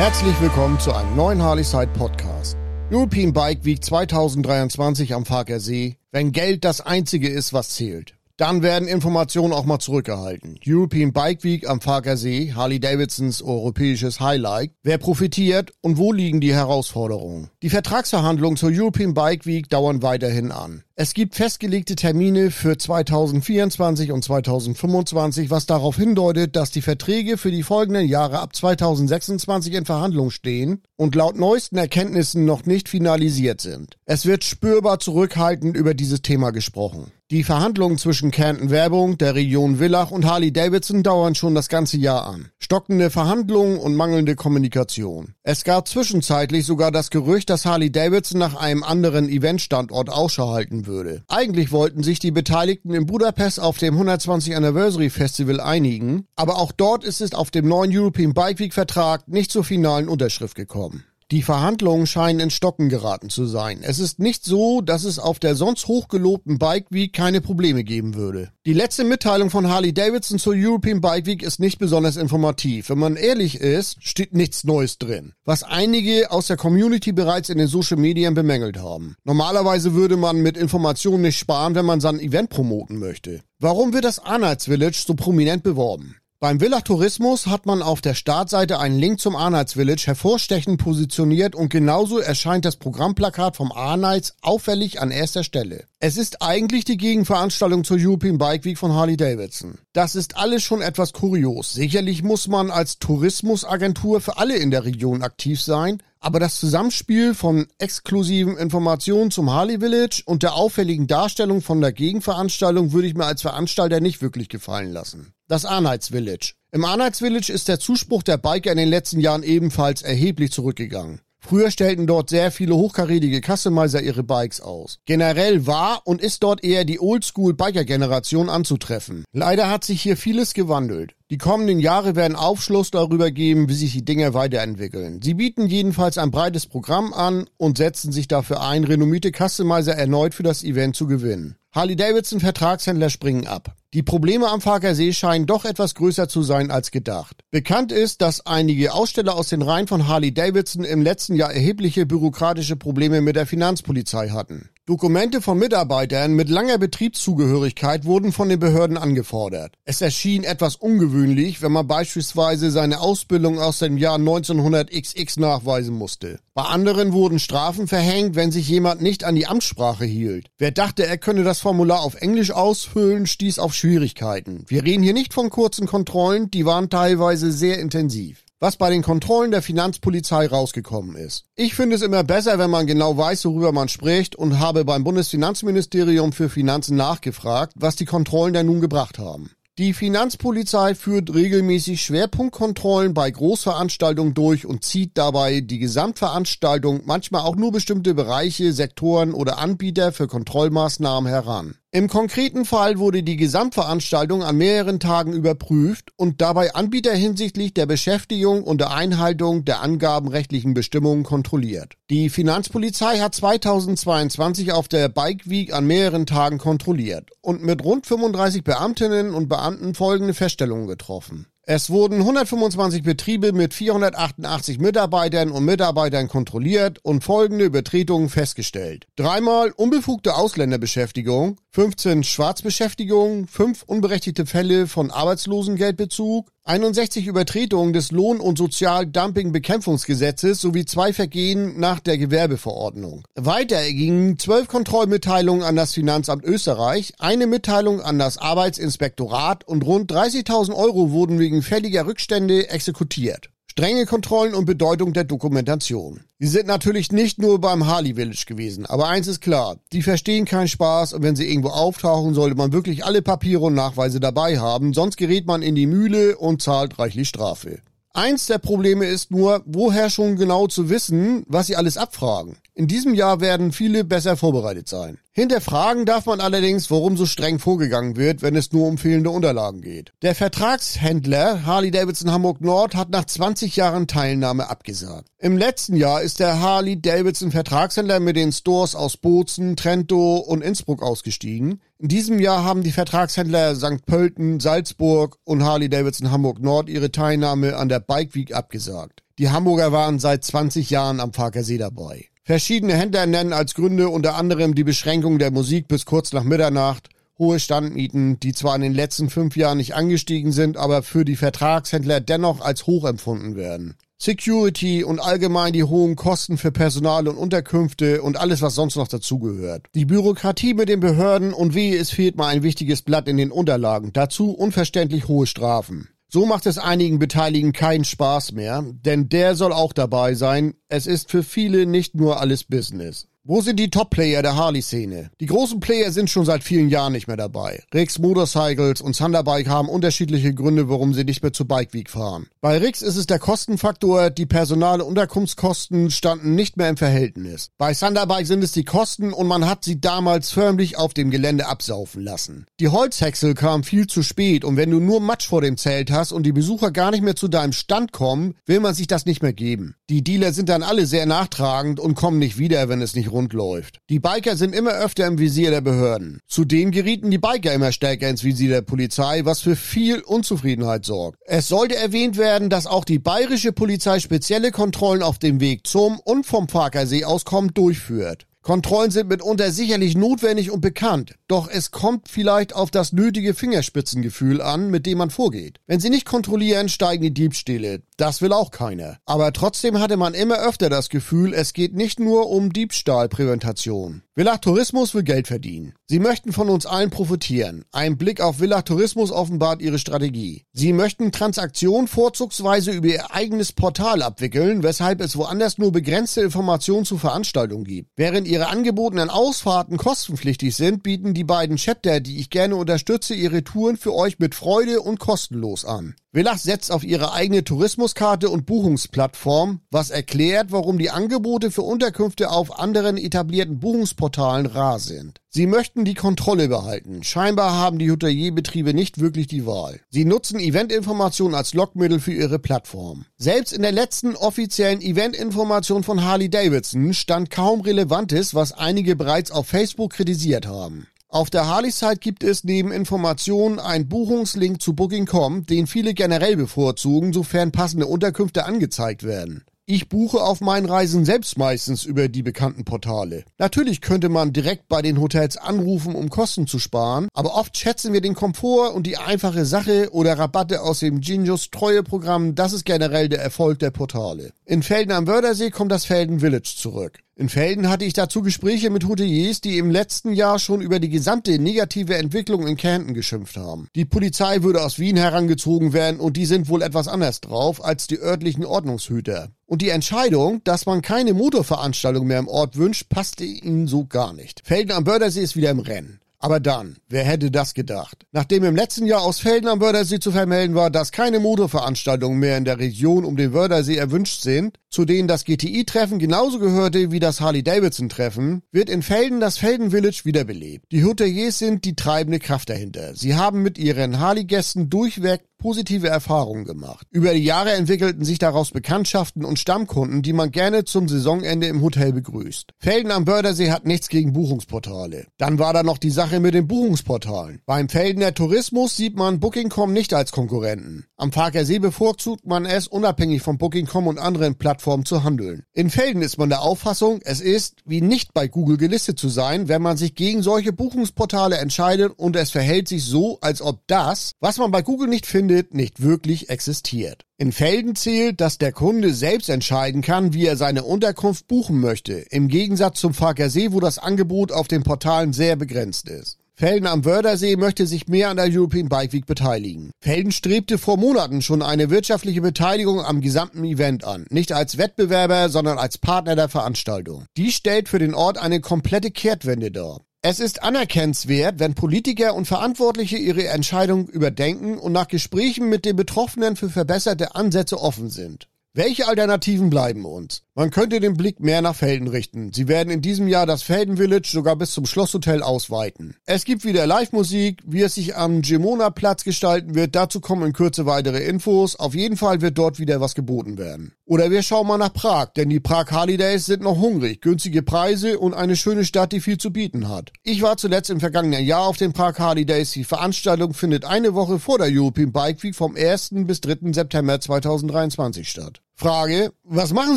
Herzlich willkommen zu einem neuen Harley Side Podcast. European Bike Week 2023 am Farker See. Wenn Geld das einzige ist, was zählt. Dann werden Informationen auch mal zurückgehalten. European Bike Week am Farker See, Harley Davidsons europäisches Highlight. Wer profitiert und wo liegen die Herausforderungen? Die Vertragsverhandlungen zur European Bike Week dauern weiterhin an. Es gibt festgelegte Termine für 2024 und 2025, was darauf hindeutet, dass die Verträge für die folgenden Jahre ab 2026 in Verhandlung stehen und laut neuesten Erkenntnissen noch nicht finalisiert sind. Es wird spürbar zurückhaltend über dieses Thema gesprochen. Die Verhandlungen zwischen Canton Werbung, der Region Villach und Harley Davidson dauern schon das ganze Jahr an. Stockende Verhandlungen und mangelnde Kommunikation. Es gab zwischenzeitlich sogar das Gerücht, dass Harley Davidson nach einem anderen Eventstandort Ausschau halten würde. Eigentlich wollten sich die Beteiligten in Budapest auf dem 120 Anniversary Festival einigen, aber auch dort ist es auf dem neuen European Bike Week Vertrag nicht zur finalen Unterschrift gekommen. Die Verhandlungen scheinen in Stocken geraten zu sein. Es ist nicht so, dass es auf der sonst hochgelobten Bike Week keine Probleme geben würde. Die letzte Mitteilung von Harley Davidson zur European Bike Week ist nicht besonders informativ. Wenn man ehrlich ist, steht nichts Neues drin, was einige aus der Community bereits in den Social Medien bemängelt haben. Normalerweise würde man mit Informationen nicht sparen, wenn man sein Event promoten möchte. Warum wird das Arnolds Village so prominent beworben? Beim Villach Tourismus hat man auf der Startseite einen Link zum Arnolds Village hervorstechend positioniert und genauso erscheint das Programmplakat vom Arnolds auffällig an erster Stelle. Es ist eigentlich die Gegenveranstaltung zur European Bike Week von Harley Davidson. Das ist alles schon etwas kurios. Sicherlich muss man als Tourismusagentur für alle in der Region aktiv sein, aber das Zusammenspiel von exklusiven Informationen zum Harley Village und der auffälligen Darstellung von der Gegenveranstaltung würde ich mir als Veranstalter nicht wirklich gefallen lassen. Das Arnolds Village. Im Arnolds Village ist der Zuspruch der Biker in den letzten Jahren ebenfalls erheblich zurückgegangen. Früher stellten dort sehr viele hochkarätige Customizer ihre Bikes aus. Generell war und ist dort eher die Oldschool-Biker-Generation anzutreffen. Leider hat sich hier vieles gewandelt. Die kommenden Jahre werden Aufschluss darüber geben, wie sich die Dinge weiterentwickeln. Sie bieten jedenfalls ein breites Programm an und setzen sich dafür ein, renommierte Customizer erneut für das Event zu gewinnen. Harley-Davidson Vertragshändler springen ab. Die Probleme am Farker See scheinen doch etwas größer zu sein als gedacht. Bekannt ist, dass einige Aussteller aus den Reihen von Harley-Davidson im letzten Jahr erhebliche bürokratische Probleme mit der Finanzpolizei hatten. Dokumente von Mitarbeitern mit langer Betriebszugehörigkeit wurden von den Behörden angefordert. Es erschien etwas ungewöhnlich, wenn man beispielsweise seine Ausbildung aus dem Jahr 1900XX nachweisen musste. Bei anderen wurden Strafen verhängt, wenn sich jemand nicht an die Amtssprache hielt. Wer dachte, er könne das Formular auf Englisch ausfüllen, stieß auf Schwierigkeiten. Wir reden hier nicht von kurzen Kontrollen, die waren teilweise sehr intensiv was bei den Kontrollen der Finanzpolizei rausgekommen ist. Ich finde es immer besser, wenn man genau weiß, worüber man spricht und habe beim Bundesfinanzministerium für Finanzen nachgefragt, was die Kontrollen denn nun gebracht haben. Die Finanzpolizei führt regelmäßig Schwerpunktkontrollen bei Großveranstaltungen durch und zieht dabei die Gesamtveranstaltung, manchmal auch nur bestimmte Bereiche, Sektoren oder Anbieter für Kontrollmaßnahmen heran. Im konkreten Fall wurde die Gesamtveranstaltung an mehreren Tagen überprüft und dabei Anbieter hinsichtlich der Beschäftigung und der Einhaltung der angabenrechtlichen Bestimmungen kontrolliert. Die Finanzpolizei hat 2022 auf der Bike Week an mehreren Tagen kontrolliert und mit rund 35 Beamtinnen und Beamten folgende Feststellungen getroffen. Es wurden 125 Betriebe mit 488 Mitarbeitern und Mitarbeitern kontrolliert und folgende Übertretungen festgestellt. Dreimal unbefugte Ausländerbeschäftigung, 15 Schwarzbeschäftigungen, 5 unberechtigte Fälle von Arbeitslosengeldbezug, 61 Übertretungen des Lohn- und Sozialdumpingbekämpfungsgesetzes sowie zwei Vergehen nach der Gewerbeverordnung. Weiter gingen 12 Kontrollmitteilungen an das Finanzamt Österreich, eine Mitteilung an das Arbeitsinspektorat und rund 30.000 Euro wurden wegen fälliger Rückstände exekutiert. Strenge Kontrollen und Bedeutung der Dokumentation. Sie sind natürlich nicht nur beim Harley Village gewesen, aber eins ist klar, die verstehen keinen Spaß und wenn sie irgendwo auftauchen, sollte man wirklich alle Papiere und Nachweise dabei haben, sonst gerät man in die Mühle und zahlt reichlich Strafe. Eins der Probleme ist nur, woher schon genau zu wissen, was sie alles abfragen. In diesem Jahr werden viele besser vorbereitet sein. Hinterfragen darf man allerdings, warum so streng vorgegangen wird, wenn es nur um fehlende Unterlagen geht. Der Vertragshändler Harley Davidson Hamburg Nord hat nach 20 Jahren Teilnahme abgesagt. Im letzten Jahr ist der Harley Davidson Vertragshändler mit den Stores aus Bozen, Trento und Innsbruck ausgestiegen. In diesem Jahr haben die Vertragshändler St. Pölten, Salzburg und Harley Davidson Hamburg Nord ihre Teilnahme an der Bike Week abgesagt. Die Hamburger waren seit 20 Jahren am Parker See dabei. Verschiedene Händler nennen als Gründe unter anderem die Beschränkung der Musik bis kurz nach Mitternacht, hohe Standmieten, die zwar in den letzten fünf Jahren nicht angestiegen sind, aber für die Vertragshändler dennoch als hoch empfunden werden. Security und allgemein die hohen Kosten für Personal und Unterkünfte und alles, was sonst noch dazugehört. Die Bürokratie mit den Behörden und wie es fehlt mal ein wichtiges Blatt in den Unterlagen. Dazu unverständlich hohe Strafen. So macht es einigen Beteiligten keinen Spaß mehr, denn der soll auch dabei sein. Es ist für viele nicht nur alles Business. Wo sind die Top-Player der Harley-Szene? Die großen Player sind schon seit vielen Jahren nicht mehr dabei. Rix Motorcycles und Thunderbike haben unterschiedliche Gründe, warum sie nicht mehr zu Bike Week fahren. Bei Rix ist es der Kostenfaktor, die Personal- und Unterkunftskosten standen nicht mehr im Verhältnis. Bei Thunderbike sind es die Kosten und man hat sie damals förmlich auf dem Gelände absaufen lassen. Die Holzhäcksel kam viel zu spät und wenn du nur Matsch vor dem Zelt hast und die Besucher gar nicht mehr zu deinem Stand kommen, will man sich das nicht mehr geben. Die Dealer sind dann alle sehr nachtragend und kommen nicht wieder, wenn es nicht rund läuft. Die Biker sind immer öfter im Visier der Behörden. Zudem gerieten die Biker immer stärker ins Visier der Polizei, was für viel Unzufriedenheit sorgt. Es sollte erwähnt werden, dass auch die bayerische Polizei spezielle Kontrollen auf dem Weg zum und vom Farkersee aus kommt durchführt. Kontrollen sind mitunter sicherlich notwendig und bekannt, doch es kommt vielleicht auf das nötige Fingerspitzengefühl an, mit dem man vorgeht. Wenn sie nicht kontrollieren, steigen die Diebstähle. Das will auch keiner. Aber trotzdem hatte man immer öfter das Gefühl, es geht nicht nur um Diebstahlpräventation. Villa Tourismus will Geld verdienen. Sie möchten von uns allen profitieren. Ein Blick auf Villa Tourismus offenbart ihre Strategie. Sie möchten Transaktionen vorzugsweise über ihr eigenes Portal abwickeln, weshalb es woanders nur begrenzte Informationen zu Veranstaltungen gibt. Während ihre angebotenen Ausfahrten kostenpflichtig sind, bieten die beiden Chapter, die ich gerne unterstütze, ihre Touren für euch mit Freude und kostenlos an. Villach setzt auf ihre eigene Tourismuskarte und Buchungsplattform, was erklärt, warum die Angebote für Unterkünfte auf anderen etablierten Buchungsportalen rar sind. Sie möchten die Kontrolle behalten. Scheinbar haben die Hotelierbetriebe nicht wirklich die Wahl. Sie nutzen Eventinformationen als Lockmittel für ihre Plattform. Selbst in der letzten offiziellen Eventinformation von Harley Davidson stand kaum Relevantes, was einige bereits auf Facebook kritisiert haben. Auf der Harley-Site gibt es neben Informationen einen Buchungslink zu Booking.com, den viele generell bevorzugen, sofern passende Unterkünfte angezeigt werden. Ich buche auf meinen Reisen selbst meistens über die bekannten Portale. Natürlich könnte man direkt bei den Hotels anrufen, um Kosten zu sparen, aber oft schätzen wir den Komfort und die einfache Sache oder Rabatte aus dem Genius Treueprogramm, das ist generell der Erfolg der Portale. In Felden am Wördersee kommt das Felden Village zurück. In Felden hatte ich dazu Gespräche mit Hoteliers, die im letzten Jahr schon über die gesamte negative Entwicklung in Kärnten geschimpft haben. Die Polizei würde aus Wien herangezogen werden und die sind wohl etwas anders drauf als die örtlichen Ordnungshüter. Und die Entscheidung, dass man keine Motorveranstaltung mehr im Ort wünscht, passte ihnen so gar nicht. Felden am Bördersee ist wieder im Rennen. Aber dann, wer hätte das gedacht? Nachdem im letzten Jahr aus Felden am Wördersee zu vermelden war, dass keine Motorveranstaltungen mehr in der Region um den Wördersee erwünscht sind, zu denen das GTI-Treffen genauso gehörte wie das Harley-Davidson-Treffen, wird in Felden das Felden Village wiederbelebt. Die Hoteliers sind die treibende Kraft dahinter. Sie haben mit ihren Harley-Gästen durchweg positive Erfahrungen gemacht. Über die Jahre entwickelten sich daraus Bekanntschaften und Stammkunden, die man gerne zum Saisonende im Hotel begrüßt. Felden am Bördersee hat nichts gegen Buchungsportale. Dann war da noch die Sache mit den Buchungsportalen. Beim Feldener Tourismus sieht man Booking.com nicht als Konkurrenten. Am Farker See bevorzugt man es, unabhängig von Booking.com und anderen Plattformen zu handeln. In Felden ist man der Auffassung, es ist, wie nicht bei Google gelistet zu sein, wenn man sich gegen solche Buchungsportale entscheidet und es verhält sich so, als ob das, was man bei Google nicht findet, findet, nicht wirklich existiert. In Felden zählt, dass der Kunde selbst entscheiden kann, wie er seine Unterkunft buchen möchte, im Gegensatz zum Farkersee, wo das Angebot auf den Portalen sehr begrenzt ist. Felden am Wördersee möchte sich mehr an der European Bike Week beteiligen. Felden strebte vor Monaten schon eine wirtschaftliche Beteiligung am gesamten Event an, nicht als Wettbewerber, sondern als Partner der Veranstaltung. Die stellt für den Ort eine komplette Kehrtwende dar. Es ist anerkennenswert, wenn Politiker und Verantwortliche ihre Entscheidung überdenken und nach Gesprächen mit den Betroffenen für verbesserte Ansätze offen sind. Welche Alternativen bleiben uns? Man könnte den Blick mehr nach Felden richten. Sie werden in diesem Jahr das Felden Village sogar bis zum Schlosshotel ausweiten. Es gibt wieder Live-Musik, wie es sich am Gemona Platz gestalten wird. Dazu kommen in Kürze weitere Infos. Auf jeden Fall wird dort wieder was geboten werden. Oder wir schauen mal nach Prag, denn die Prag Holidays sind noch hungrig, günstige Preise und eine schöne Stadt, die viel zu bieten hat. Ich war zuletzt im vergangenen Jahr auf den Prag Holidays. Die Veranstaltung findet eine Woche vor der European Bike Week vom 1. bis 3. September 2023 statt. Frage, was machen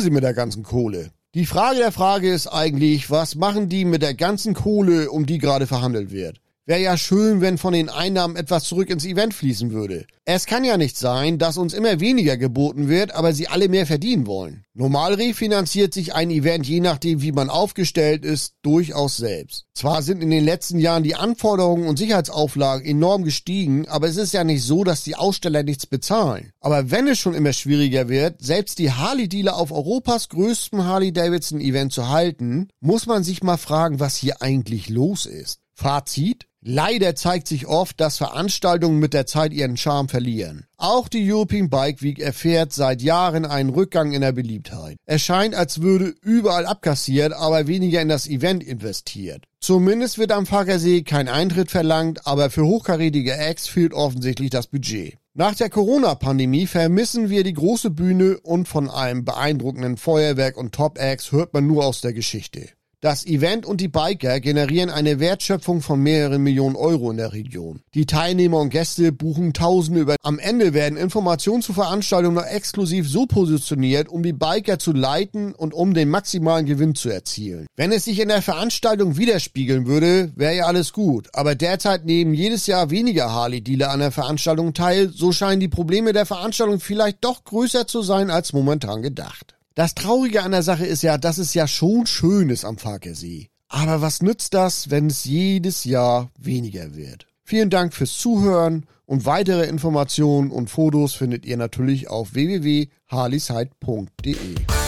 Sie mit der ganzen Kohle? Die Frage der Frage ist eigentlich, was machen die mit der ganzen Kohle, um die gerade verhandelt wird? Wäre ja schön, wenn von den Einnahmen etwas zurück ins Event fließen würde. Es kann ja nicht sein, dass uns immer weniger geboten wird, aber sie alle mehr verdienen wollen. Normal refinanziert sich ein Event je nachdem, wie man aufgestellt ist, durchaus selbst. Zwar sind in den letzten Jahren die Anforderungen und Sicherheitsauflagen enorm gestiegen, aber es ist ja nicht so, dass die Aussteller nichts bezahlen. Aber wenn es schon immer schwieriger wird, selbst die Harley-Dealer auf Europas größtem Harley-Davidson-Event zu halten, muss man sich mal fragen, was hier eigentlich los ist. Fazit? Leider zeigt sich oft, dass Veranstaltungen mit der Zeit ihren Charme verlieren. Auch die European Bike Week erfährt seit Jahren einen Rückgang in der Beliebtheit. Es scheint, als würde überall abkassiert, aber weniger in das Event investiert. Zumindest wird am Fagersee kein Eintritt verlangt, aber für hochkarätige Acts fehlt offensichtlich das Budget. Nach der Corona-Pandemie vermissen wir die große Bühne und von einem beeindruckenden Feuerwerk und Top-Acts hört man nur aus der Geschichte. Das Event und die Biker generieren eine Wertschöpfung von mehreren Millionen Euro in der Region. Die Teilnehmer und Gäste buchen Tausende über. Am Ende werden Informationen zur Veranstaltung noch exklusiv so positioniert, um die Biker zu leiten und um den maximalen Gewinn zu erzielen. Wenn es sich in der Veranstaltung widerspiegeln würde, wäre ja alles gut. Aber derzeit nehmen jedes Jahr weniger Harley-Dealer an der Veranstaltung teil. So scheinen die Probleme der Veranstaltung vielleicht doch größer zu sein als momentan gedacht. Das Traurige an der Sache ist ja, dass es ja schon schön ist am Farkersee. Aber was nützt das, wenn es jedes Jahr weniger wird? Vielen Dank fürs Zuhören und weitere Informationen und Fotos findet ihr natürlich auf www.harleyside.de.